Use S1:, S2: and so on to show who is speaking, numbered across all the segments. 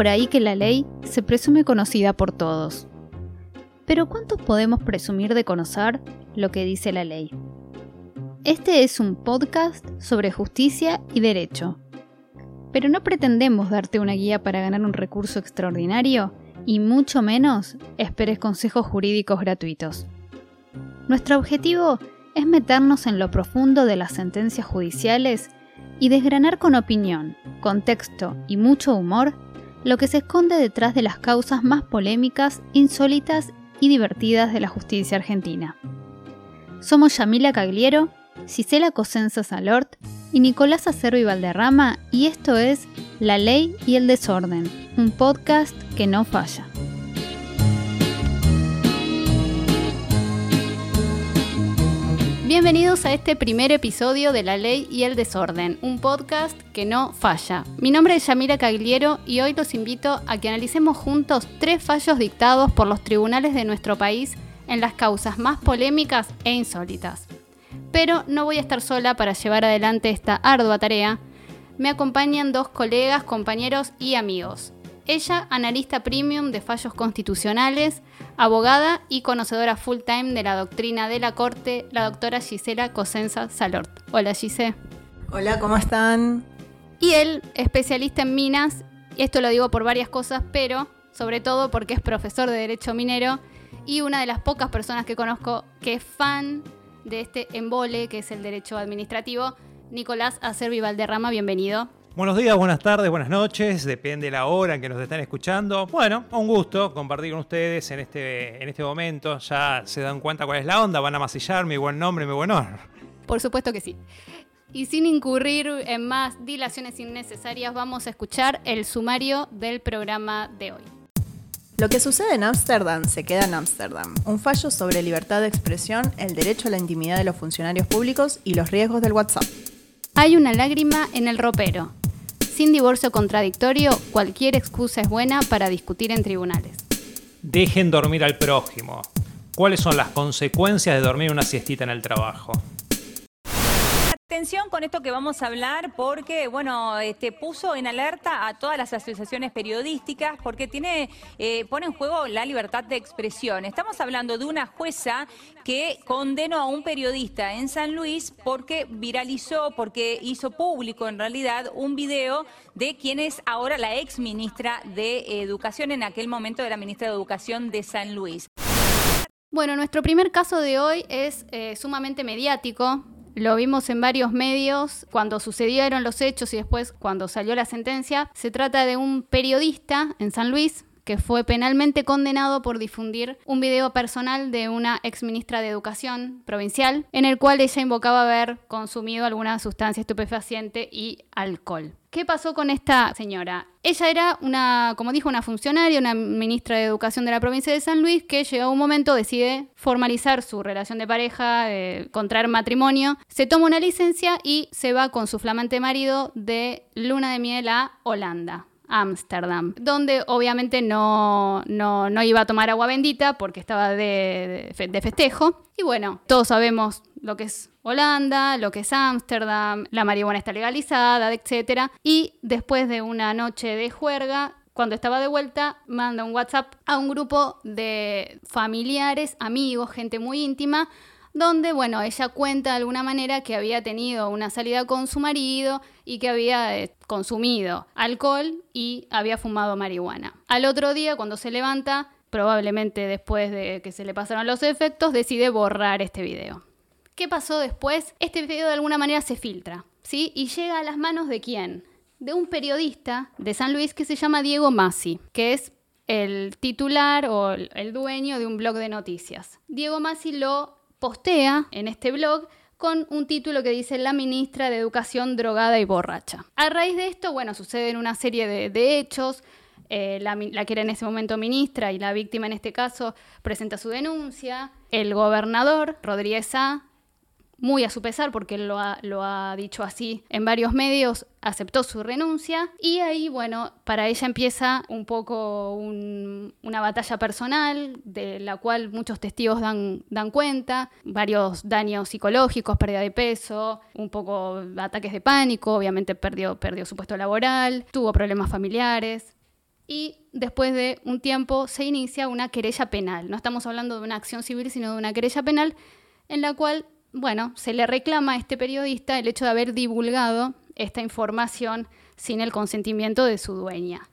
S1: por ahí que la ley se presume conocida por todos. Pero ¿cuántos podemos presumir de conocer lo que dice la ley? Este es un podcast sobre justicia y derecho. Pero no pretendemos darte una guía para ganar un recurso extraordinario y mucho menos esperes consejos jurídicos gratuitos. Nuestro objetivo es meternos en lo profundo de las sentencias judiciales y desgranar con opinión, contexto y mucho humor lo que se esconde detrás de las causas más polémicas, insólitas y divertidas de la justicia argentina. Somos Yamila Cagliero, Gisela Cosenza Salort y Nicolás Acerbi Valderrama y esto es La Ley y el Desorden, un podcast que no falla. Bienvenidos a este primer episodio de La Ley y el Desorden, un podcast que no falla. Mi nombre es Yamira Cagliero y hoy los invito a que analicemos juntos tres fallos dictados por los tribunales de nuestro país en las causas más polémicas e insólitas. Pero no voy a estar sola para llevar adelante esta ardua tarea. Me acompañan dos colegas, compañeros y amigos. Ella, analista premium de fallos constitucionales, abogada y conocedora full time de la doctrina de la Corte, la doctora Gisela Cosenza Salort. Hola Gisela.
S2: Hola, ¿cómo están?
S1: Y él, especialista en minas, y esto lo digo por varias cosas, pero sobre todo porque es profesor de Derecho Minero y una de las pocas personas que conozco que es fan de este embole que es el derecho administrativo, Nicolás Acervi Valderrama, bienvenido.
S3: Buenos días, buenas tardes, buenas noches, depende de la hora en que nos están escuchando. Bueno, un gusto compartir con ustedes en este, en este momento. Ya se dan cuenta cuál es la onda, van a masillar mi buen nombre, mi buen honor.
S1: Por supuesto que sí. Y sin incurrir en más dilaciones innecesarias, vamos a escuchar el sumario del programa de hoy.
S2: Lo que sucede en Ámsterdam se queda en Ámsterdam. Un fallo sobre libertad de expresión, el derecho a la intimidad de los funcionarios públicos y los riesgos del WhatsApp.
S1: Hay una lágrima en el ropero. Sin divorcio contradictorio, cualquier excusa es buena para discutir en tribunales.
S3: Dejen dormir al prójimo. ¿Cuáles son las consecuencias de dormir una siestita en el trabajo?
S4: Atención con esto que vamos a hablar porque, bueno, este, puso en alerta a todas las asociaciones periodísticas porque tiene, eh, pone en juego la libertad de expresión. Estamos hablando de una jueza que condenó a un periodista en San Luis porque viralizó, porque hizo público en realidad un video de quien es ahora la ex ministra de Educación, en aquel momento de la ministra de Educación de San Luis.
S1: Bueno, nuestro primer caso de hoy es eh, sumamente mediático. Lo vimos en varios medios cuando sucedieron los hechos y después cuando salió la sentencia. Se trata de un periodista en San Luis que fue penalmente condenado por difundir un video personal de una ex ministra de Educación provincial en el cual ella invocaba haber consumido alguna sustancia estupefaciente y alcohol. ¿Qué pasó con esta señora? Ella era una, como dijo, una funcionaria, una ministra de Educación de la provincia de San Luis, que llegó un momento decide formalizar su relación de pareja, contraer matrimonio, se toma una licencia y se va con su flamante marido de luna de miel a Holanda. Ámsterdam, donde obviamente no, no, iba a tomar agua bendita porque estaba de, de festejo. Y bueno, todos sabemos lo que es Holanda, lo que es Ámsterdam, la marihuana está legalizada, etc. Y después de una noche de juerga, cuando estaba de vuelta, manda un WhatsApp a un grupo de familiares, amigos, gente muy íntima, donde, bueno, ella cuenta de alguna manera que había tenido una salida con su marido y que había eh, consumido alcohol y había fumado marihuana. Al otro día, cuando se levanta, probablemente después de que se le pasaron los efectos, decide borrar este video. ¿Qué pasó después? Este video de alguna manera se filtra, ¿sí? Y llega a las manos de quién? De un periodista de San Luis que se llama Diego Masi, que es el titular o el dueño de un blog de noticias. Diego Masi lo postea en este blog con un título que dice La ministra de Educación drogada y borracha. A raíz de esto, bueno, suceden una serie de, hechos. Eh, la, la, que era en ese momento ministra y la víctima en este caso presenta su denuncia. El gobernador, Rodríguez A., muy a su pesar, porque él lo ha, dicho así en varios medios, aceptó su renuncia y ahí, bueno, para ella empieza un poco una batalla personal de la cual muchos testigos dan, dan cuenta, varios daños psicológicos, pérdida de peso, un poco ataques de pánico, obviamente perdió, perdió su puesto laboral, tuvo problemas familiares. y después de un tiempo se inicia una querella penal. No estamos hablando de una acción civil, sino de una querella penal en la cual, bueno, se le reclama a este periodista el hecho de haber divulgado esta información sin el consentimiento de su dueña.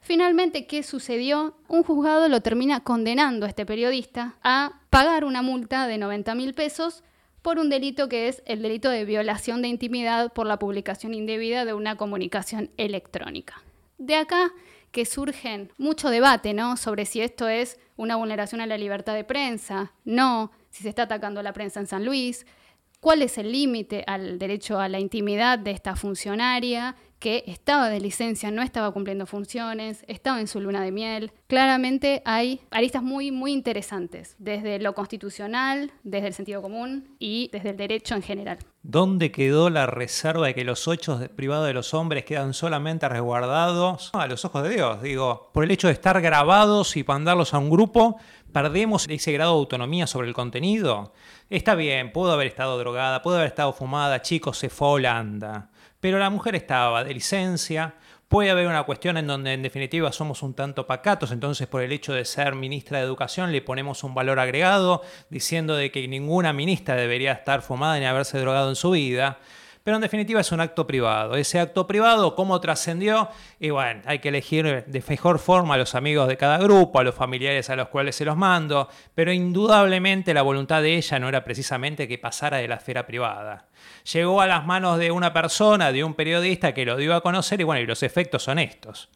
S1: Finalmente, ¿qué sucedió? Un juzgado lo termina condenando a este periodista a pagar una multa de 90 mil pesos por un delito que es el delito de violación de intimidad por la publicación indebida de una comunicación electrónica. De acá que surgen mucho debate, ¿no? Sobre si esto es una vulneración a la libertad de prensa, no, si se está atacando a la prensa en San Luis, cuál es el límite al derecho a la intimidad de esta funcionaria que estaba de licencia, no estaba cumpliendo funciones, estaba en su luna de miel. Claramente hay aristas muy, muy interesantes, desde lo constitucional, desde el sentido común y desde el derecho en general.
S3: ¿Dónde quedó la reserva de que los hechos privados de los hombres quedan solamente resguardados a los ojos de Dios? Digo, por el hecho de estar grabados y mandarlos a un grupo, ¿perdemos ese grado de autonomía sobre el contenido? Está bien, pudo haber estado drogada, pudo haber estado fumada, chicos, se fue a Holanda. Pero la mujer estaba de licencia, Puede haber una cuestión en donde en definitiva somos un tanto pacatos, entonces por el hecho de ser ministra de Educación le ponemos un valor agregado diciendo de que ninguna ministra debería estar fumada ni haberse drogado en su vida pero en definitiva es un acto privado. Ese acto privado, ¿cómo trascendió? Y bueno, hay que elegir de mejor forma a los amigos de cada grupo, a los familiares a los cuales se los mando, pero indudablemente la voluntad de ella no era precisamente que pasara de la esfera privada. Llegó a las manos de una persona, de un periodista que lo dio a conocer y bueno, y los efectos son estos.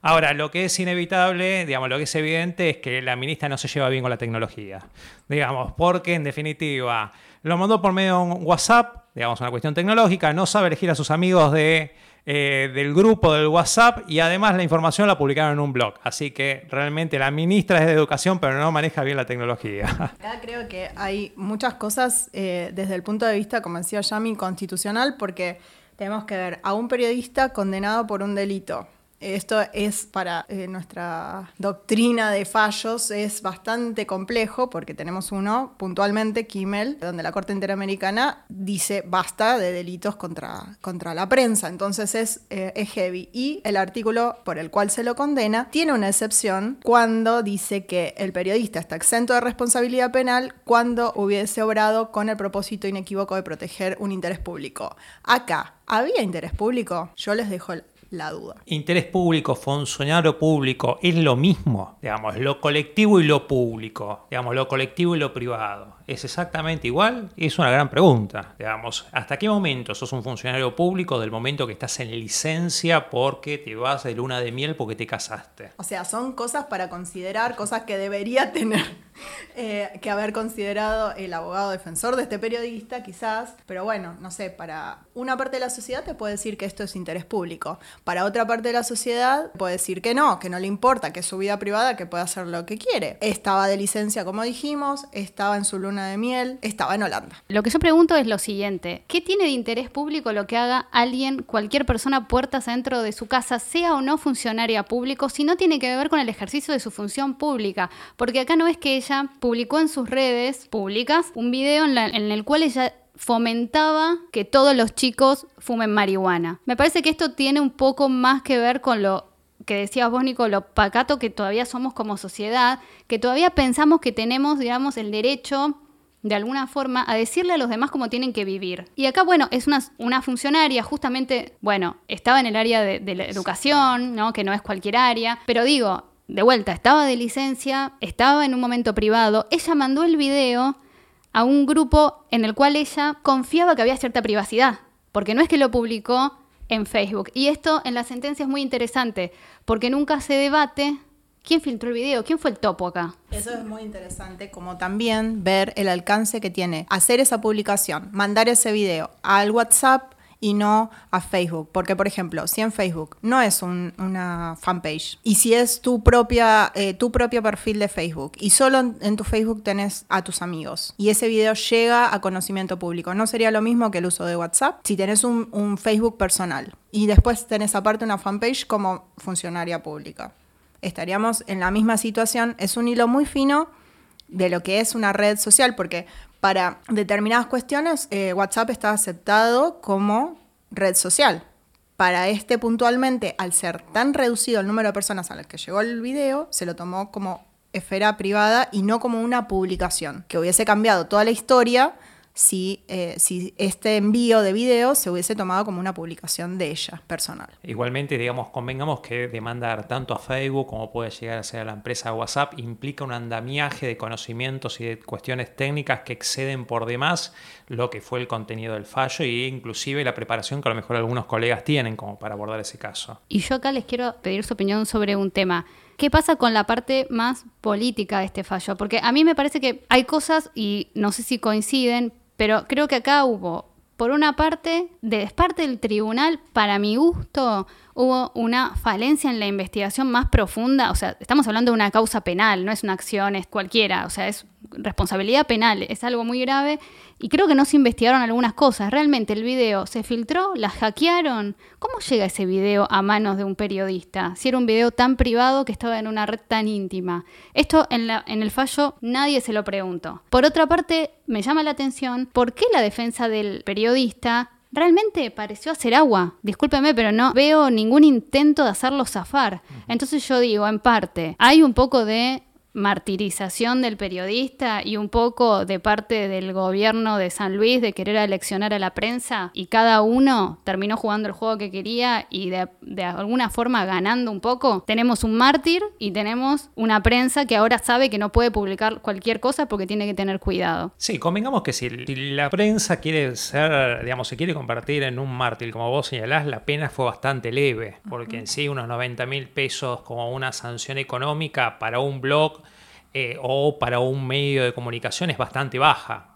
S3: Ahora, lo que es inevitable, digamos, lo que es evidente es que la ministra no se lleva bien con la tecnología. Digamos, porque en definitiva lo mandó por medio de un WhatsApp, digamos, una cuestión tecnológica, no sabe elegir a sus amigos de, eh, del grupo del WhatsApp y además la información la publicaron en un blog. Así que realmente la ministra es de educación, pero no maneja bien la tecnología.
S2: Acá creo que hay muchas cosas eh, desde el punto de vista, como decía Yami, constitucional, porque tenemos que ver a un periodista condenado por un delito esto es para eh, nuestra doctrina de fallos, es bastante complejo porque tenemos uno, puntualmente, Kimmel, donde la Corte Interamericana dice basta de delitos contra, contra la prensa, entonces es, eh, es heavy. Y el artículo por el cual se lo condena tiene una excepción cuando dice que el periodista está exento de responsabilidad penal cuando hubiese obrado con el propósito inequívoco de proteger un interés público. Acá, ¿había interés público? Yo les dejo la duda.
S3: Interés público, funcionario público, es lo mismo, digamos, lo colectivo y lo público, digamos, lo colectivo y lo privado. ¿Es exactamente igual? Es una gran pregunta, digamos, ¿hasta qué momento sos un funcionario público del momento que estás en licencia porque te vas de luna de miel porque te casaste?
S2: O sea, son cosas para considerar, cosas que debería tener eh, que haber considerado el abogado defensor de este periodista, quizás, pero bueno, no sé, para una parte de la sociedad te puede decir que esto es interés público, para otra parte de la sociedad puede decir que no, que no le importa, que es su vida privada, que puede hacer lo que quiere. Estaba de licencia, como dijimos, estaba en su luna de miel, estaba en Holanda.
S1: Lo que yo pregunto es lo siguiente, ¿qué tiene de interés público lo que haga alguien, cualquier persona, puertas dentro de su casa, sea o no funcionaria público, si no tiene que ver con el ejercicio de su función pública? Porque acá no es que ella publicó en sus redes públicas un video en, en el cual ella fomentaba que todos los chicos fumen marihuana. Me parece que esto tiene un poco más que ver con lo que decías vos, Nico, lo pacato que todavía somos como sociedad, que todavía pensamos que tenemos, digamos, el derecho de alguna forma a decirle a los demás cómo tienen que vivir. Y acá, bueno, es una, una funcionaria, justamente, bueno, estaba en el área de, de la educación, ¿no? Que no es cualquier área, pero digo, de vuelta, estaba de licencia, estaba en un momento privado, ella mandó el video a un grupo en el cual ella confiaba que había cierta privacidad, porque no es que lo publicó en Facebook. Y esto en la sentencia es muy interesante, porque nunca se debate quién filtró el video, quién fue el topo acá.
S2: Eso es muy interesante, como también ver el alcance que tiene hacer esa publicación, mandar ese video al WhatsApp y no a Facebook. Porque, por ejemplo, si en Facebook no es una fanpage y si es tu propia, eh, tu propio perfil de Facebook y solo en, tu Facebook tenés a tus amigos y ese video llega a conocimiento público, no sería lo mismo que el uso de WhatsApp si tenés un, un Facebook personal y después tenés aparte una fanpage como funcionaria pública. Estaríamos en la misma situación. Es un hilo muy fino de lo que es una red social, porque para determinadas cuestiones, eh, WhatsApp está aceptado como red social. para este puntualmente, al ser tan reducido el número de personas a las que llegó el video, se lo tomó como esfera privada y no como una publicación, que hubiese cambiado toda la historia si, eh, si este envío de video se hubiese tomado como una publicación de ella, personal.
S3: Igualmente, digamos, convengamos que demandar tanto a Facebook como puede llegar a ser a la empresa WhatsApp implica un andamiaje de conocimientos y de cuestiones técnicas que exceden por demás lo que fue el contenido del fallo e inclusive la preparación que a lo mejor algunos colegas tienen como para abordar ese caso.
S1: Y yo acá les quiero pedir su opinión sobre un tema. ¿Qué pasa con la parte más política de este fallo? Porque a mí me parece que hay cosas, y no sé si coinciden, pero creo que acá hubo, por una parte, de parte del tribunal, para mi gusto, hubo una falencia en la investigación más profunda. O sea, estamos hablando de una causa penal, no es una acción, es cualquiera. O sea, es responsabilidad penal, es algo muy grave. Y creo que no se investigaron algunas cosas. Realmente el video se filtró, la hackearon. ¿Cómo llega ese video a manos de un periodista? Si era un video tan privado que estaba en una red tan íntima. Esto en, la, en el fallo nadie se lo preguntó. Por otra parte, me llama la atención por qué la defensa del periodista realmente pareció hacer agua. Discúlpeme, pero no veo ningún intento de hacerlo zafar. Entonces yo digo, en parte, hay un poco de martirización del periodista y un poco de parte del gobierno de San Luis de querer aleccionar a la prensa y cada uno terminó jugando el juego que quería y de, de, alguna forma ganando un poco, tenemos un mártir y tenemos una prensa que ahora sabe que no puede publicar cualquier cosa porque tiene que tener cuidado.
S3: Sí, convengamos que si la prensa quiere ser, digamos, se quiere convertir en un mártir, como vos señalás, la pena fue bastante leve, porque en sí unos 90 mil pesos como una sanción económica para un blog eh, o para un medio de comunicación es bastante baja.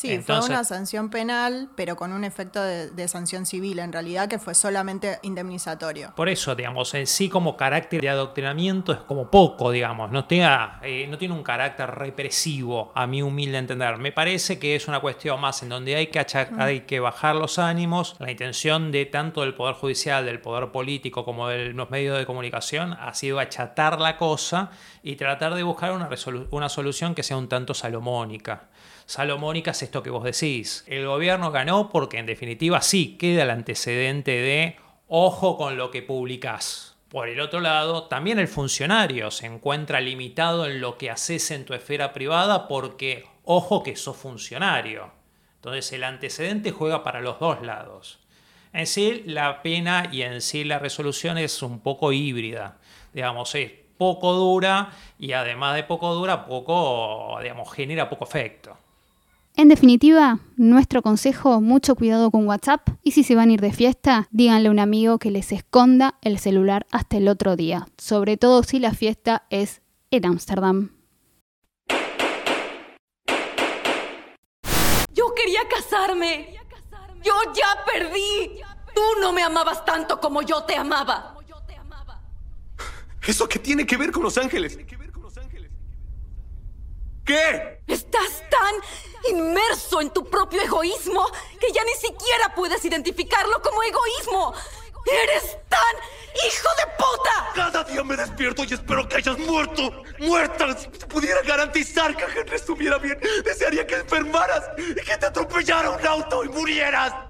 S2: Sí, Entonces, fue una sanción penal, pero con un efecto de, de, sanción civil, en realidad, que fue solamente indemnizatorio.
S3: Por eso, digamos, en sí como carácter de adoctrinamiento es como poco, digamos, no, tenga, eh, no tiene un carácter represivo, a mi humilde entender. Me parece que es una cuestión más en donde hay que, mm. hay que bajar los ánimos. La intención de tanto del Poder Judicial, del Poder Político, como de los medios de comunicación ha sido achatar la cosa y tratar de buscar una, una solución que sea un tanto salomónica salomónica es esto que vos decís. El gobierno ganó porque en definitiva sí queda el antecedente de ojo con lo que publicás. Por el otro lado, también el funcionario se encuentra limitado en lo que haces en tu esfera privada porque ojo que sos funcionario. Entonces el antecedente juega para los dos lados. En sí la pena y en sí la resolución es un poco híbrida. Digamos, es poco dura y además de poco dura, poco, digamos, genera poco efecto.
S1: En definitiva, nuestro consejo, mucho cuidado con WhatsApp y si se van a ir de fiesta, díganle a un amigo que les esconda el celular hasta el otro día, sobre todo si la fiesta es en Ámsterdam.
S5: Yo quería casarme. Yo ya perdí. Tú no me amabas tanto como yo te amaba.
S6: ¿Eso qué tiene que ver con Los Ángeles? ¿Qué?
S5: Estás tan inmerso en tu propio egoísmo que ya ni siquiera puedes identificarlo como egoísmo. ¡Eres tan hijo de puta!
S6: Cada día me despierto y espero que hayas muerto. ¡Muerta! Si pudiera garantizar que Henry estuviera bien, desearía que enfermaras y que te atropellara un auto y murieras.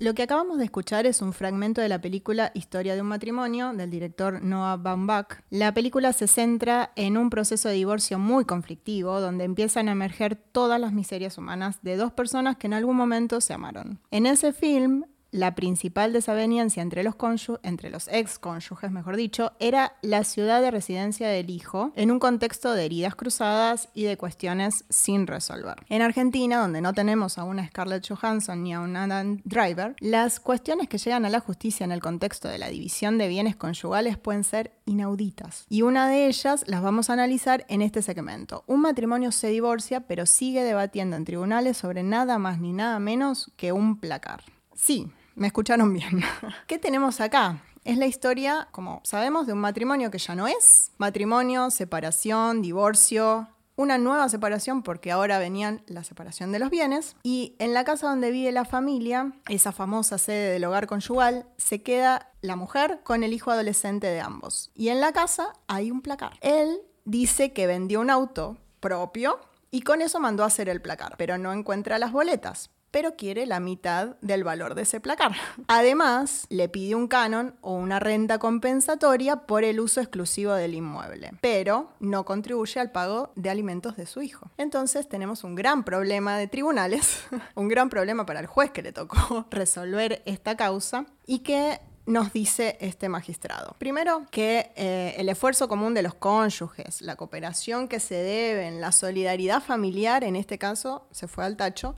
S2: Lo que acabamos de escuchar es un fragmento de la película Historia de un matrimonio del director Noah Baumbach. La película se centra en un proceso de divorcio muy conflictivo donde empiezan a emerger todas las miserias humanas de dos personas que en algún momento se amaron. En ese film, la principal desaveniencia entre los, entre los ex cónyuges, mejor dicho, era la ciudad de residencia del hijo, en un contexto de heridas cruzadas y de cuestiones sin resolver. En Argentina, donde no tenemos a una Scarlett Johansson ni a un Adam Driver, las cuestiones que llegan a la justicia en el contexto de la división de bienes conyugales pueden ser inauditas. Y una de ellas las vamos a analizar en este segmento. Un matrimonio se divorcia, pero sigue debatiendo en tribunales sobre nada más ni nada menos que un placar. Sí, me escucharon bien. ¿Qué tenemos acá? Es la historia, como sabemos, de un matrimonio que ya no es. Matrimonio, separación, divorcio, una nueva separación porque ahora venían la separación de los bienes. Y en la casa donde vive la familia, esa famosa sede del hogar conyugal, se queda la mujer con el hijo adolescente de ambos. Y en la casa hay un placar. Él dice que vendió un auto propio y con eso mandó a hacer el placar, pero no encuentra las boletas pero quiere la mitad del valor de ese placar. Además, le pide un canon o una renta compensatoria por el uso exclusivo del inmueble, pero no contribuye al pago de alimentos de su hijo. Entonces tenemos un gran problema de tribunales, un gran problema para el juez que le tocó resolver esta causa y que nos dice este magistrado. Primero, que eh, el esfuerzo común de los cónyuges, la cooperación que se deben, la solidaridad familiar, en este caso, se fue al tacho.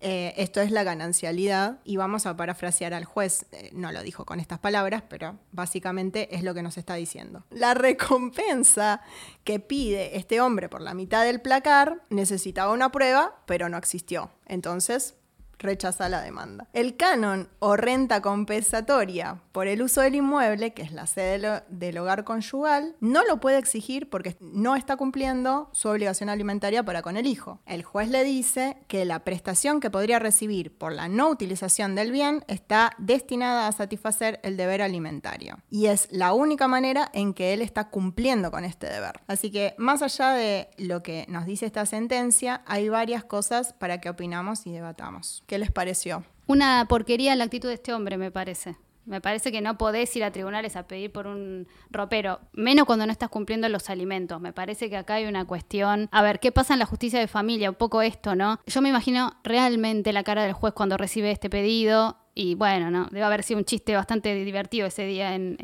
S2: Eh, esto es la ganancialidad y vamos a parafrasear al juez, eh, no lo dijo con estas palabras, pero básicamente es lo que nos está diciendo. La recompensa que pide este hombre por la mitad del placar necesitaba una prueba, pero no existió. Entonces, rechaza la demanda. El canon o renta compensatoria por el uso del inmueble, que es la sede del hogar conyugal, no lo puede exigir porque no está cumpliendo su obligación alimentaria para con el hijo. El juez le dice que la prestación que podría recibir por la no utilización del bien está destinada a satisfacer el deber alimentario. Y es la única manera en que él está cumpliendo con este deber. Así que más allá de lo que nos dice esta sentencia, hay varias cosas para que opinamos y debatamos. ¿Qué les pareció?
S1: Una porquería la actitud de este hombre, me parece. Me parece que no podés ir a tribunales a pedir por un ropero, menos cuando no estás cumpliendo los alimentos. Me parece que acá hay una cuestión. A ver, ¿qué pasa en la justicia de familia? Un poco esto, ¿no? Yo me imagino realmente la cara del juez cuando recibe este pedido y bueno, no, debe haber sido un chiste bastante divertido ese día en,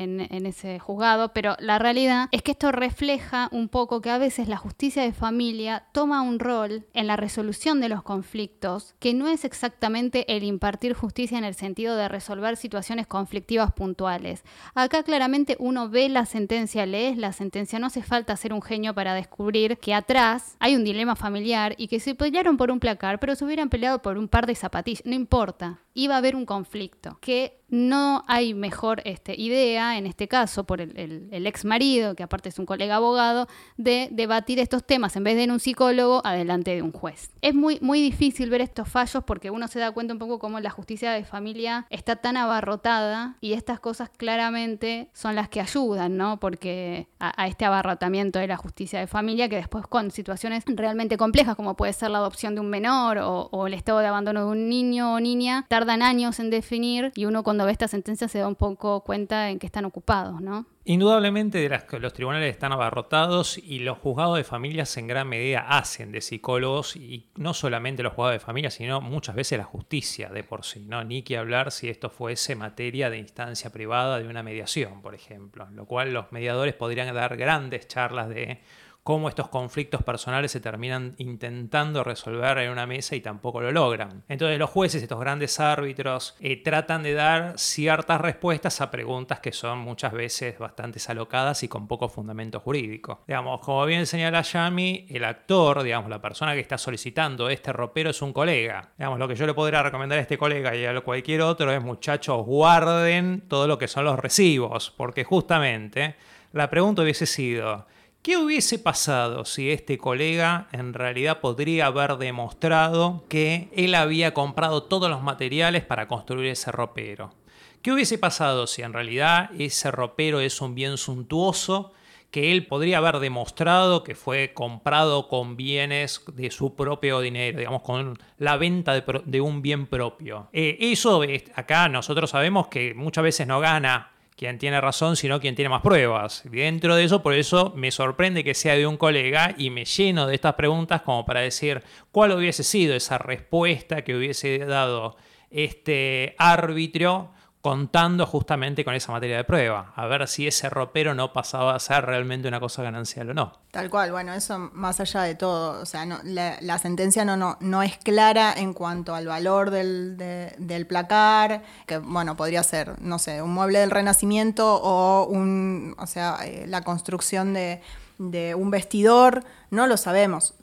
S1: ese juzgado, pero la realidad es que esto refleja un poco que a veces la justicia de familia toma un rol en la resolución de los conflictos que no es exactamente el impartir justicia en el sentido de resolver situaciones conflictivas puntuales. Acá claramente uno ve la sentencia, lees la sentencia, no hace falta ser un genio para descubrir que atrás hay un dilema familiar y que se pelearon por un placar, pero se hubieran peleado por un par de zapatillas, no importa, iba a haber un conflicto que no hay mejor este, idea, en este caso por el, ex marido, que aparte es un colega abogado, de debatir estos temas en vez de en un psicólogo adelante de un juez. Es muy, muy difícil ver estos fallos porque uno se da cuenta un poco cómo la justicia de familia está tan abarrotada y estas cosas claramente son las que ayudan, ¿no? Porque a, este abarrotamiento de la justicia de familia que después con situaciones realmente complejas como puede ser la adopción de un menor o, o el estado de abandono de un niño o niña, tardan años en definir y uno cuando esta sentencia se da un poco cuenta en que están ocupados, ¿no?
S3: Indudablemente los tribunales están abarrotados y los juzgados de familias en gran medida hacen de psicólogos y no solamente los juzgados de familia, sino muchas veces la justicia de por sí, ¿no? Ni que hablar si esto fuese materia de instancia privada de una mediación, por ejemplo, lo cual los mediadores podrían dar grandes charlas de cómo estos conflictos personales se terminan intentando resolver en una mesa y tampoco lo logran. Entonces los jueces, estos grandes árbitros, eh, tratan de dar ciertas respuestas a preguntas que son muchas veces bastante alocadas y con poco fundamento jurídico. Digamos, como bien señala Yami, el actor, digamos, la persona que está solicitando este ropero es un colega. Digamos, lo que yo le podría recomendar a este colega y a cualquier otro es, muchachos, guarden todo lo que son los recibos, porque justamente la pregunta hubiese sido, ¿Qué hubiese pasado si este colega en realidad podría haber demostrado que él había comprado todos los materiales para construir ese ropero? ¿Qué hubiese pasado si en realidad ese ropero es un bien suntuoso que él podría haber demostrado que fue comprado con bienes de su propio dinero, digamos, con la venta de, un bien propio? Eh, eso acá nosotros sabemos que muchas veces no gana quien tiene razón, sino quien tiene más pruebas. Dentro de eso, por eso me sorprende que sea de un colega y me lleno de estas preguntas como para decir cuál hubiese sido esa respuesta que hubiese dado este árbitro contando justamente con esa materia de prueba, a ver si ese ropero no pasaba a ser realmente una cosa ganancial o no.
S2: Tal cual, bueno, eso más allá de todo, o sea, la, sentencia no, no, no es clara en cuanto al valor del, del, placar, que bueno, podría ser, no sé, un mueble del Renacimiento o, un, o sea, eh, la construcción de, de un vestidor, no lo sabemos.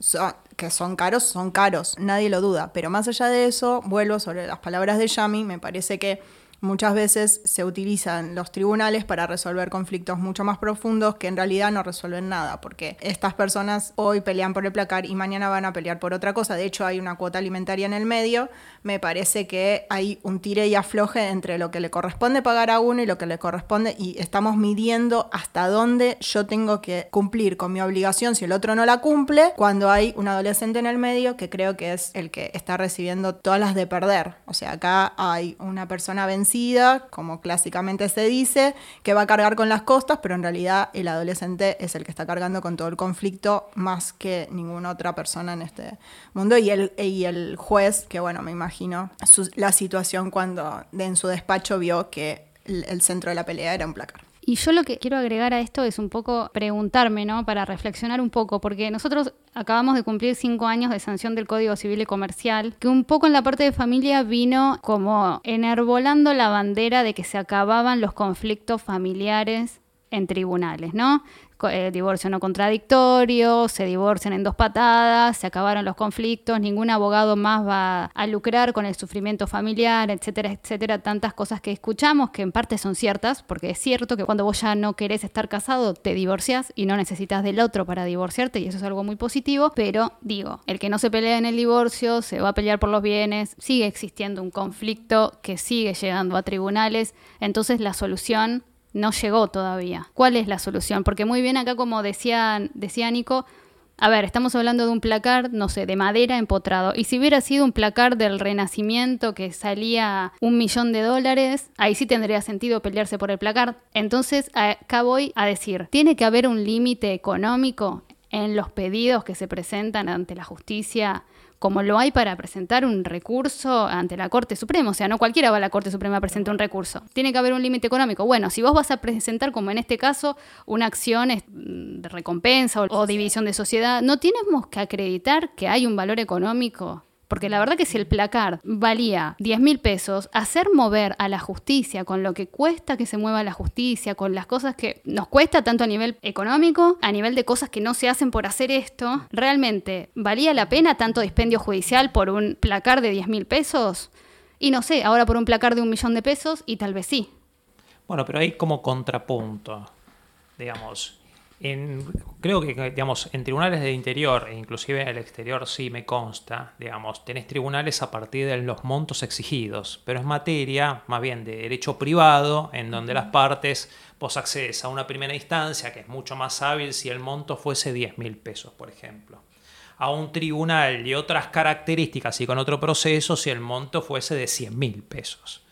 S2: que son caros, son caros, nadie lo duda. Pero más allá de eso, vuelvo sobre las palabras de Yami, me parece que muchas veces se utilizan los tribunales para resolver conflictos mucho más profundos que en realidad no resuelven nada, porque estas personas hoy pelean por el placar y mañana van a pelear por otra cosa. De hecho, hay una cuota alimentaria en el medio. Me parece que hay un tire y afloje entre lo que le corresponde pagar a uno y lo que le corresponde, y estamos midiendo hasta dónde yo tengo que cumplir con mi obligación si el otro no la cumple, cuando hay un adolescente en el medio que creo que es el que está recibiendo todas las de perder. O sea, acá hay una persona vencida, como clásicamente se dice, que va a cargar con las costas, pero en realidad el adolescente es el que está cargando con todo el conflicto más que ninguna otra persona en este mundo. Y el, y el juez, que bueno, me imagino la situación cuando en su despacho vio que el, el centro de la pelea era un placar.
S1: Y yo lo que quiero agregar a esto es un poco preguntarme, ¿no? Para reflexionar un poco, porque nosotros acabamos de cumplir cinco años de sanción del Código Civil y Comercial, que un poco en la parte de familia vino como enarbolando la bandera de que se acababan los conflictos familiares en tribunales, ¿no? Eh, divorcio no contradictorio, se divorcian en dos patadas, se acabaron los conflictos, ningún abogado más va a lucrar con el sufrimiento familiar, etcétera, etcétera, tantas cosas que escuchamos que en parte son ciertas, porque es cierto que cuando vos ya no querés estar casado, te divorcias y no necesitas del otro para divorciarte, y eso es algo muy positivo, pero digo, el que no se pelea en el divorcio, se va a pelear por los bienes, sigue existiendo un conflicto que sigue llegando a tribunales, entonces la solución no llegó todavía. ¿Cuál es la solución? Porque muy bien acá, como decía, decía Nico, a ver, estamos hablando de un placar, no sé, de madera empotrado. Y si hubiera sido un placar del Renacimiento que salía un millón de dólares, ahí sí tendría sentido pelearse por el placar. Entonces, acá voy a decir, tiene que haber un límite económico en los pedidos que se presentan ante la justicia como lo hay para presentar un recurso ante la Corte Suprema. O sea, no cualquiera va a la Corte Suprema a presentar un recurso. Tiene que haber un límite económico. Bueno, si vos vas a presentar, como en este caso, una acción de recompensa o, división de sociedad, no tenemos que acreditar que hay un valor económico porque la verdad que si el placar valía 10 mil pesos, hacer mover a la justicia con lo que cuesta que se mueva la justicia, con las cosas que nos cuesta tanto a nivel económico, a nivel de cosas que no se hacen por hacer esto, ¿realmente valía la pena tanto dispendio judicial por un placar de 10 mil pesos? Y no sé, ahora por un placar de un millón de pesos y tal vez sí.
S3: Bueno, pero hay como contrapunto, digamos creo que, digamos, en tribunales de interior e inclusive en el exterior sí me consta, digamos, tenés tribunales a partir de los montos exigidos, pero es materia más bien de derecho privado en donde las partes vos accedes a una primera instancia que es mucho más hábil si el monto fuese 10 mil pesos, por ejemplo. A un tribunal y otras características y con otro proceso si el monto fuese de 100 mil pesos.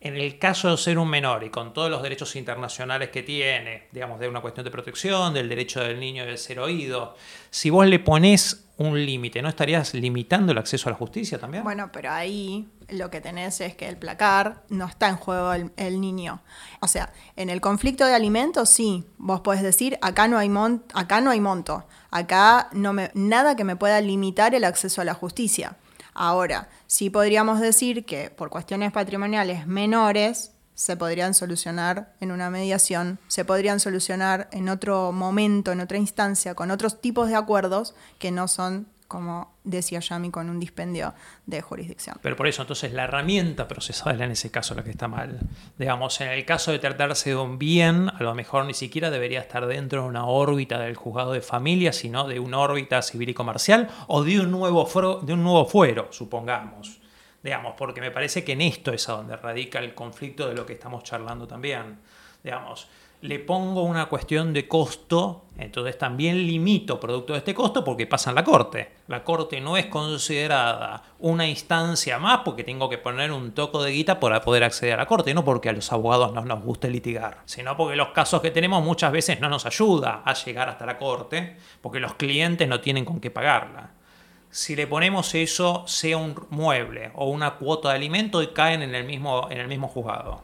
S3: En el caso de ser un menor y con todos los derechos internacionales que tiene, digamos, de una cuestión de protección, del derecho del niño de ser oído, si vos le pones un límite, ¿no estarías limitando el acceso a la justicia también?
S2: Bueno, pero ahí lo que tenés es que el placar no está en juego el, niño. O sea, en el conflicto de alimentos sí, vos podés decir, acá no hay, acá no hay monto, acá no me, nada que me pueda limitar el acceso a la justicia. Ahora, sí podríamos decir que por cuestiones patrimoniales menores se podrían solucionar en una mediación, se podrían solucionar en otro momento, en otra instancia, con otros tipos de acuerdos que no son como decía Yami, con un dispendio de jurisdicción.
S3: Pero por eso, entonces, la herramienta procesal en ese caso es la que está mal. Digamos, en el caso de tratarse de un bien, a lo mejor ni siquiera debería estar dentro de una órbita del juzgado de familia, sino de una órbita civil y comercial o de un nuevo, foro, de un nuevo fuero, supongamos. Digamos, porque me parece que en esto es a donde radica el conflicto de lo que estamos charlando también. Digamos, le pongo una cuestión de costo, entonces también limito producto de este costo porque pasa en la corte. La corte no es considerada una instancia más porque tengo que poner un toco de guita para poder acceder a la corte, no porque a los abogados no nos guste litigar, sino porque los casos que tenemos muchas veces no nos ayuda a llegar hasta la corte porque los clientes no tienen con qué pagarla. Si le ponemos eso, sea un mueble o una cuota de alimento y caen en el mismo, en el mismo juzgado.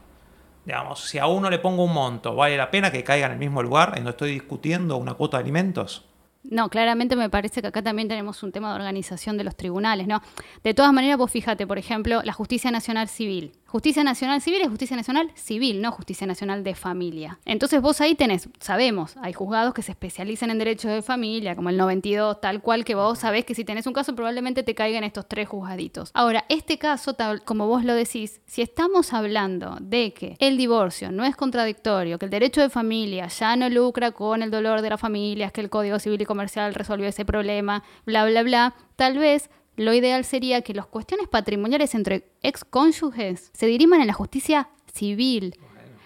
S3: Digamos, si a uno le pongo un monto, ¿vale la pena que caiga en el mismo lugar en donde estoy discutiendo una cuota de alimentos?
S1: No, claramente me parece que acá también tenemos un tema de organización de los tribunales, ¿no? De todas maneras, vos fíjate, por ejemplo, la Justicia Nacional Civil. Justicia Nacional Civil es Justicia Nacional Civil, no Justicia Nacional de Familia. Entonces vos ahí tenés, sabemos, hay juzgados que se especializan en derechos de familia, como el 92, tal cual que vos sabés que si tenés un caso probablemente te caigan estos tres juzgaditos. Ahora, este caso, tal como vos lo decís, si estamos hablando de que el divorcio no es contradictorio, que el derecho de familia ya no lucra con el dolor de las familias, que el Código Civil y Comercial resolvió ese problema, bla, bla, bla, tal vez lo ideal sería que las cuestiones patrimoniales entre ex cónyuges se diriman en la justicia civil.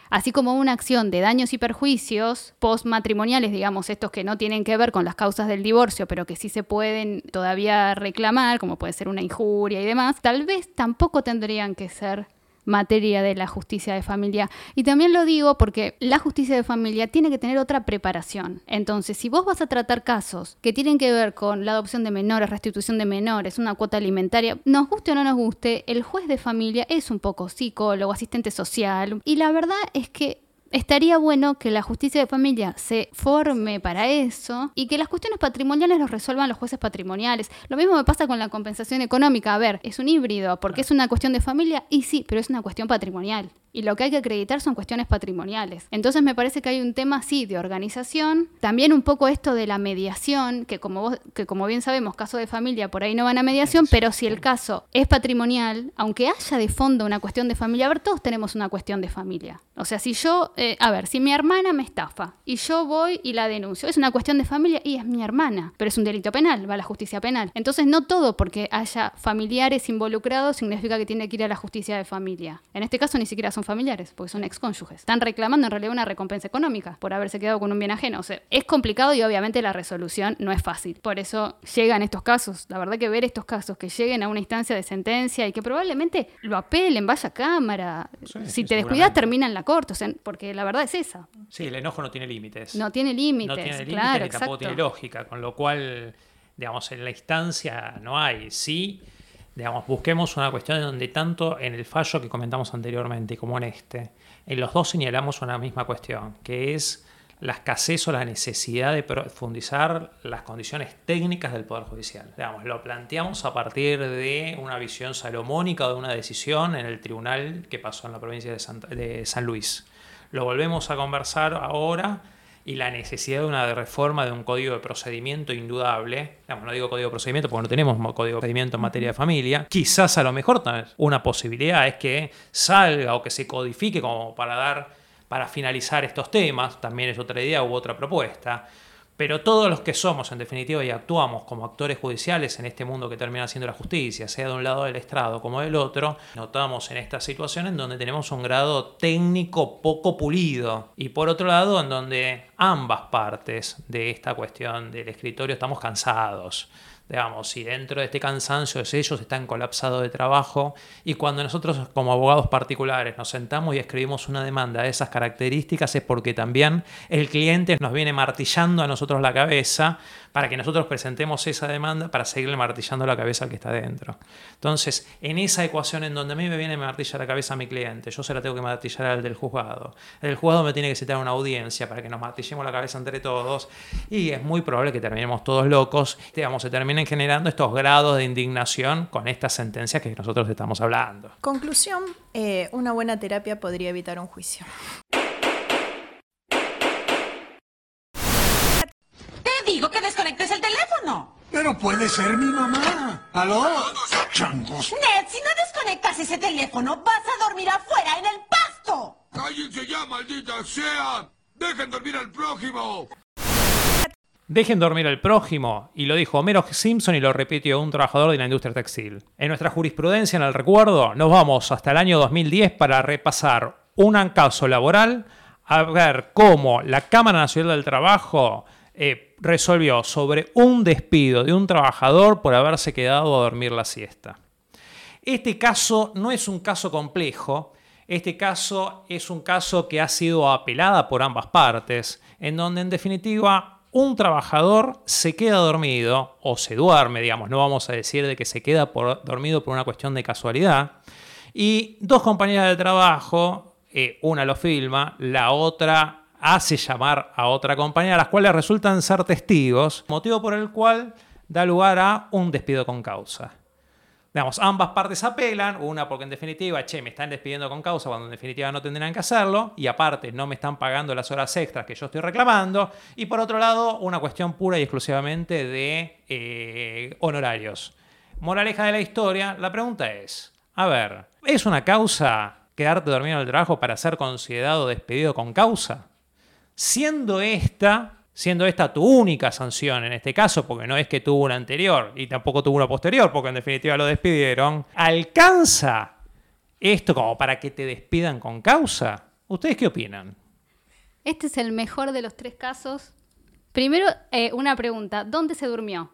S1: Así como una acción de daños y perjuicios postmatrimoniales, digamos, estos que no tienen que ver con las causas del divorcio, pero que sí se pueden todavía reclamar, como puede ser una injuria y demás, tal vez tampoco tendrían que ser materia de la justicia de familia. Y también lo digo porque la justicia de familia tiene que tener otra preparación. Entonces, si vos vas a tratar casos que tienen que ver con la adopción de menores, restitución de menores, una cuota alimentaria, nos guste o no nos guste, el juez de familia es un poco psicólogo, asistente social. Y la verdad es que estaría bueno que la justicia de familia se forme para eso y que las cuestiones patrimoniales los resuelvan los jueces patrimoniales. Lo mismo me pasa con la compensación económica. A ver, es un híbrido porque es una cuestión de familia y sí, pero es una cuestión patrimonial y lo que hay que acreditar son cuestiones patrimoniales. Entonces me parece que hay un tema sí de organización, también un poco esto de la mediación, que como vos, que como bien sabemos, caso de familia por ahí no van a mediación, pero si el caso es patrimonial, aunque haya de fondo una cuestión de familia, a ver, todos tenemos una cuestión de familia. O sea, si yo, eh, a ver, si mi hermana me estafa y yo voy y la denuncio, es una cuestión de familia y es mi hermana, pero es un delito penal, va a la justicia penal. Entonces no todo porque haya familiares involucrados significa que tiene que ir a la justicia de familia. En este caso ni siquiera son familiares, porque son excónyuges. Están reclamando en realidad una recompensa económica por haberse quedado con un bien ajeno. O sea, es complicado y obviamente la resolución no es fácil. Por eso llegan estos casos. La verdad que ver estos casos que lleguen a una instancia de sentencia y que probablemente lo apelen, vaya a cámara. si te descuidas, termina en la corte. O sea, porque la verdad es esa.
S3: Sí, el enojo no tiene límites.
S1: No tiene límites.
S3: No tiene límites
S1: claro,
S3: ni tampoco tiene lógica. Con lo cual, digamos, en la instancia no hay. Sí digamos, busquemos una cuestión donde tanto en el fallo que comentamos anteriormente como en este, en los dos señalamos una misma cuestión, que es la escasez o la necesidad de profundizar las condiciones técnicas del Poder Judicial. Digamos, lo planteamos a partir de una visión salomónica o de una decisión en el tribunal que pasó en la provincia de, de San Luis. Lo volvemos a conversar ahora y la necesidad de una reforma de un código de procedimiento indudable. no digo código de procedimiento porque no tenemos código de procedimiento en materia de familia. Quizás a lo mejor una posibilidad es que salga o que se codifique como para dar para finalizar estos temas, también es otra idea u otra propuesta. Pero todos los que somos, en definitiva, y actuamos como actores judiciales en este mundo que termina siendo la justicia, sea de un lado del estrado como del otro, notamos en esta situación en donde tenemos un grado técnico poco pulido. Y por otro lado, en donde ambas partes de esta cuestión del escritorio estamos cansados digamos, si dentro de este cansancio de ellos están colapsados de trabajo y cuando nosotros como abogados particulares nos sentamos y escribimos una demanda de esas características es porque también el cliente nos viene martillando a nosotros la cabeza para que nosotros presentemos esa demanda para seguirle martillando la cabeza al que está dentro. Entonces, en esa ecuación en donde a mí me viene a martillar la cabeza a mi cliente, yo se la tengo que martillar al del juzgado. El juzgado me tiene que citar una audiencia para que nos martillemos la cabeza entre todos y es muy probable que terminemos todos locos, digamos, se generando estos grados de indignación con estas sentencias que nosotros estamos hablando.
S2: Conclusión, eh, una buena terapia podría evitar un juicio.
S5: digo que desconectes el teléfono.
S6: Pero puede ser mi mamá. ¿Aló? Changos.
S5: Ned, si no desconectas ese teléfono, vas a dormir afuera en el pasto.
S6: ¡Cállense ya, maldita sea! ¡Dejen dormir al prójimo!
S3: Dejen dormir al prójimo, y lo dijo Homero Simpson y lo repitió un trabajador de la industria textil. En nuestra jurisprudencia en el recuerdo, nos vamos hasta el año 2010 para repasar un caso laboral, a ver cómo la Cámara Nacional del Trabajo eh, resolvió sobre un despido de un trabajador por haberse quedado a dormir la siesta. Este caso no es un caso complejo, este caso es un caso que ha sido apelada por ambas partes, en donde en definitiva un trabajador se queda dormido o se duerme, digamos, no vamos a decir de que se queda dormido por una cuestión de casualidad, y dos compañeras de trabajo, eh, una lo filma, la otra hace llamar a otra compañía, las cuales resultan ser testigos, motivo por el cual da lugar a un despido con causa. Ambas partes apelan, una porque en definitiva, che, me están despidiendo con causa cuando en definitiva no tendrían que hacerlo, y aparte no me están pagando las horas extras que yo estoy reclamando, y por otro lado, una cuestión pura y exclusivamente de eh, honorarios. Moraleja de la historia, la pregunta es, a ver, ¿es una causa quedarte dormido en el trabajo para ser considerado despedido con causa? Siendo esta siendo esta tu única sanción en este caso, porque no es que tuvo una anterior y tampoco tuvo una posterior, porque en definitiva lo despidieron, ¿alcanza esto como para que te despidan con causa? ¿Ustedes qué opinan?
S1: Este es el mejor de los tres casos. Primero, eh, una pregunta, ¿dónde se durmió?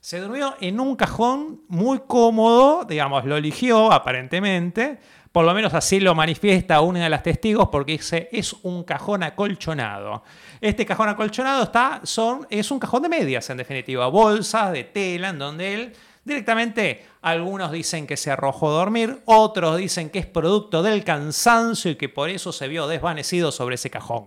S3: Se durmió en un cajón muy cómodo, digamos, lo eligió aparentemente, por lo menos así lo manifiesta una de las testigos porque dice, es un cajón acolchonado. Este cajón acolchonado está, es un cajón de medias, en definitiva, bolsas de tela, en donde él directamente, algunos dicen que se arrojó a dormir, otros dicen que es producto del cansancio y que por eso se vio desvanecido sobre ese cajón.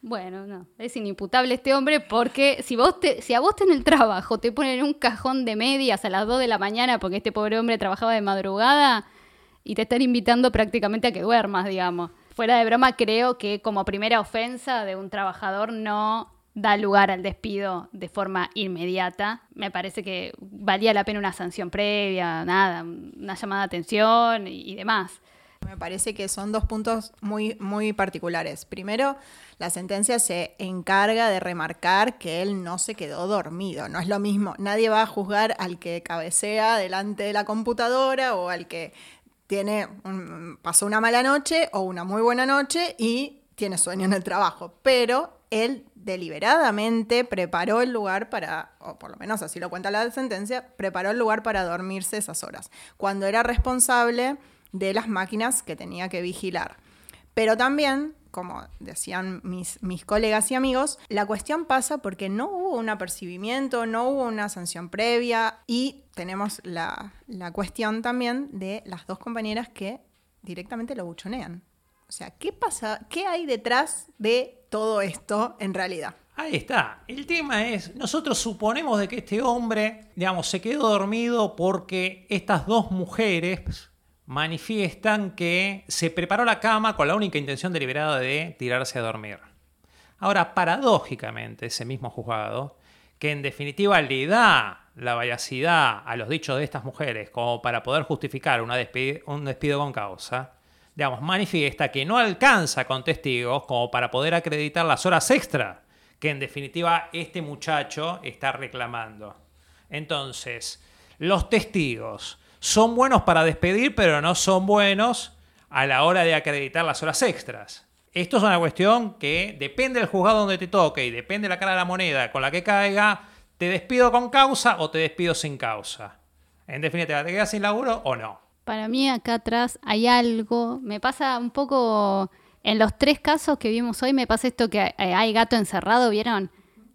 S1: Bueno, no, es inimputable este hombre porque si, vos te, si a vos en el trabajo te ponen un cajón de medias a las 2 de la mañana porque este pobre hombre trabajaba de madrugada, y te están invitando prácticamente a que duermas, digamos. Fuera de broma, creo que como primera ofensa de un trabajador no da lugar al despido de forma inmediata. Me parece que valía la pena una sanción previa, nada, una llamada de atención y, demás.
S2: Me parece que son dos puntos muy, muy particulares. Primero, la sentencia se encarga de remarcar que él no se quedó dormido. No es lo mismo. Nadie va a juzgar al que cabecea delante de la computadora o al que tiene pasó una mala noche o una muy buena noche y tiene sueño en el trabajo, pero él deliberadamente preparó el lugar para, o por lo menos así lo cuenta la sentencia, preparó el lugar para dormirse esas horas, cuando era responsable de las máquinas que tenía que vigilar. Pero también como decían mis, mis colegas y amigos, la cuestión pasa porque no hubo un apercibimiento, no hubo una sanción previa y tenemos la, cuestión también de las dos compañeras que directamente lo buchonean. O sea, ¿qué pasa? ¿Qué hay detrás de todo esto en realidad?
S3: Ahí está. El tema es, nosotros suponemos de que este hombre, digamos, se quedó dormido porque estas dos mujeres manifiestan que se preparó la cama con la única intención deliberada de tirarse a dormir. Ahora, paradójicamente, ese mismo juzgado, que en definitiva le da la vallacidad a los dichos de estas mujeres como para poder justificar un despido con causa, digamos, manifiesta que no alcanza con testigos como para poder acreditar las horas extra que en definitiva este muchacho está reclamando. Entonces, los testigos son buenos para despedir, pero no son buenos a la hora de acreditar las horas extras. Esto es una cuestión que depende del juzgado donde te toque y depende de la cara de la moneda con la que caiga, te despido con causa o te despido sin causa. En definitiva, ¿te quedas sin laburo o no?
S1: Para mí acá atrás hay algo, me pasa un poco, en los tres casos que vimos hoy, me pasa esto que hay gato encerrado, ¿vieron?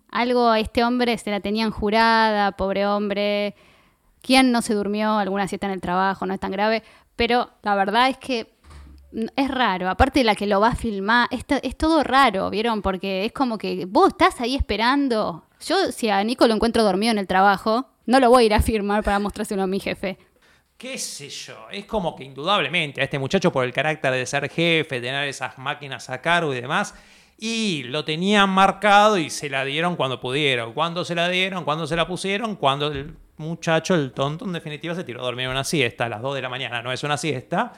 S1: Algo a este hombre se la tenían jurada, pobre hombre, ¿Quién no se durmió? Alguna siesta en el trabajo, no es tan grave. Pero la verdad es que es raro. Aparte de la que lo va a filmar, es, es todo raro, ¿vieron? Porque es como que vos estás ahí esperando. Yo, si a Nico lo encuentro dormido en el trabajo, no lo voy a ir a firmar para mostrárselo a mi jefe.
S3: ¿Qué sé yo? Es como que indudablemente a este muchacho, por el carácter de ser jefe, tener esas máquinas a cargo y demás, y lo tenían marcado y se la dieron cuando pudieron. ¿Cuándo se la dieron? ¿Cuándo se la pusieron? Cuando muchacho, el tonto, en definitiva, se tiró a dormir una siesta a las 2 de la mañana. No es una siesta.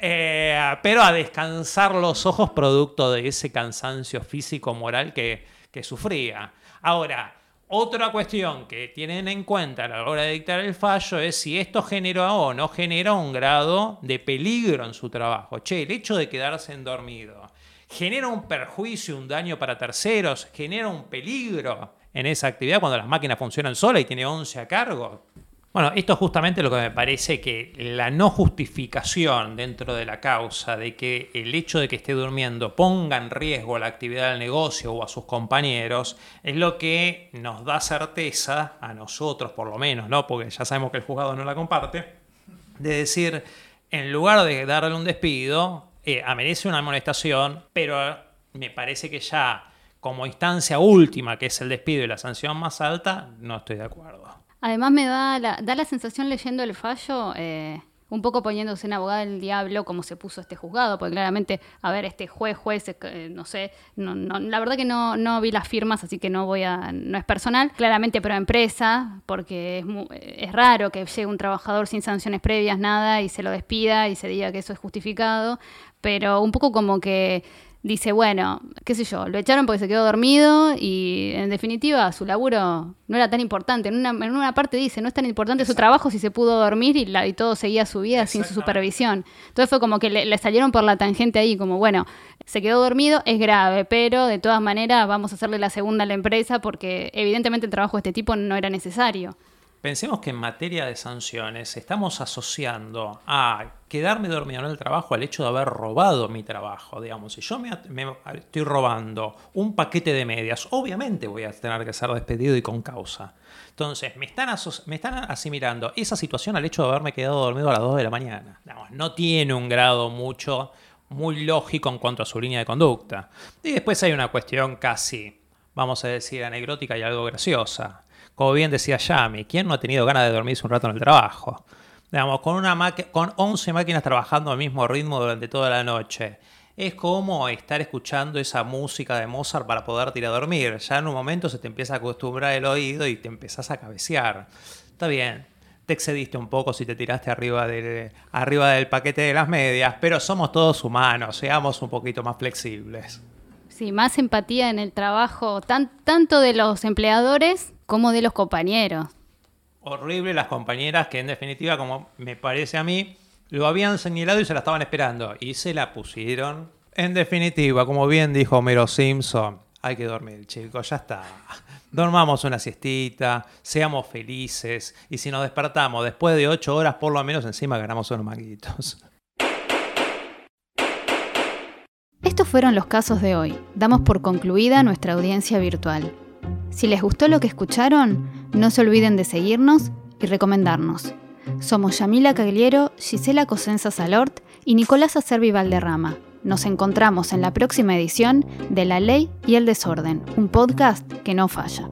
S3: Eh, pero a descansar los ojos producto de ese cansancio físico moral que, que sufría. Ahora, otra cuestión que tienen en cuenta a la hora de dictar el fallo es si esto generó o no genera un grado de peligro en su trabajo. Che, el hecho de quedarse en dormido genera un perjuicio, un daño para terceros, genera un peligro en esa actividad cuando las máquinas funcionan solas y tiene 11 a cargo. Bueno, esto es justamente lo que me parece que la no justificación dentro de la causa de que el hecho de que esté durmiendo ponga en riesgo la actividad del negocio o a sus compañeros es lo que nos da certeza, a nosotros por lo menos, ¿no? porque ya sabemos que el juzgado no la comparte, de decir, en lugar de darle un despido, eh, una amonestación, pero me parece que ya como instancia última, que es el despido y la sanción más alta, no estoy de acuerdo.
S1: Además me da la, da la sensación leyendo el fallo, eh, un poco poniéndose en abogado del diablo como se puso este juzgado, porque claramente, a ver, este juez, juez, eh, no sé, no, no, la verdad que no, no vi las firmas, así que no voy a, no es personal, claramente pro empresa, porque es, es raro que llegue un trabajador sin sanciones previas, nada, y se lo despida y se diga que eso es justificado, pero un poco como que dice, bueno, qué sé yo, lo echaron porque se quedó dormido y en definitiva su laburo no era tan importante. En una, en una parte dice, no es tan importante su trabajo si se pudo dormir y, la- y todo seguía su vida sin su supervisión. Entonces fue como que le, le salieron por la tangente ahí, como, bueno, se quedó dormido, es grave, pero de todas maneras vamos a hacerle la segunda a la empresa porque evidentemente el trabajo de este tipo no era necesario.
S3: Pensemos que en materia de sanciones estamos asociando a quedarme dormido en el trabajo al hecho de haber robado mi trabajo. Digamos, si yo me, estoy robando un paquete de medias, obviamente voy a tener que ser despedido y con causa. Entonces, me están, me están asimilando esa situación al hecho de haberme quedado dormido a las 2 de la mañana. No tiene un grado mucho, muy lógico en cuanto a su línea de conducta. Y después hay una cuestión casi, vamos a decir, anecdótica y algo graciosa. Como bien decía Yami, ¿quién no ha tenido ganas de dormirse un rato en el trabajo? Digamos, con, una con 11 máquinas trabajando al mismo ritmo durante toda la noche. Es como estar escuchando esa música de Mozart para poderte ir a dormir. Ya en un momento se te empieza a acostumbrar el oído y te empezás a cabecear. Está bien, te excediste un poco si te tiraste arriba del, paquete de las medias, pero somos todos humanos, seamos un poquito más flexibles.
S1: Sí, más empatía en el trabajo, tan, tanto de los empleadores como de los compañeros.
S3: Horrible las compañeras que en definitiva, como me parece a mí, lo habían señalado y se la estaban esperando. Y se la pusieron. En definitiva, como bien dijo Homero Simpson, hay que dormir, chicos, ya está. Dormamos una siestita, seamos felices. Y si nos despertamos después de ocho horas, por lo menos encima ganamos unos manguitos.
S1: Estos fueron los casos de hoy. Damos por concluida nuestra audiencia virtual. Si les gustó lo que escucharon, no se olviden de seguirnos y recomendarnos. Somos Yamila Cagliero, Gisela Cosenza Salort y Nicolás Acervi Valderrama. Nos encontramos en la próxima edición de La Ley y el Desorden, un podcast que no falla.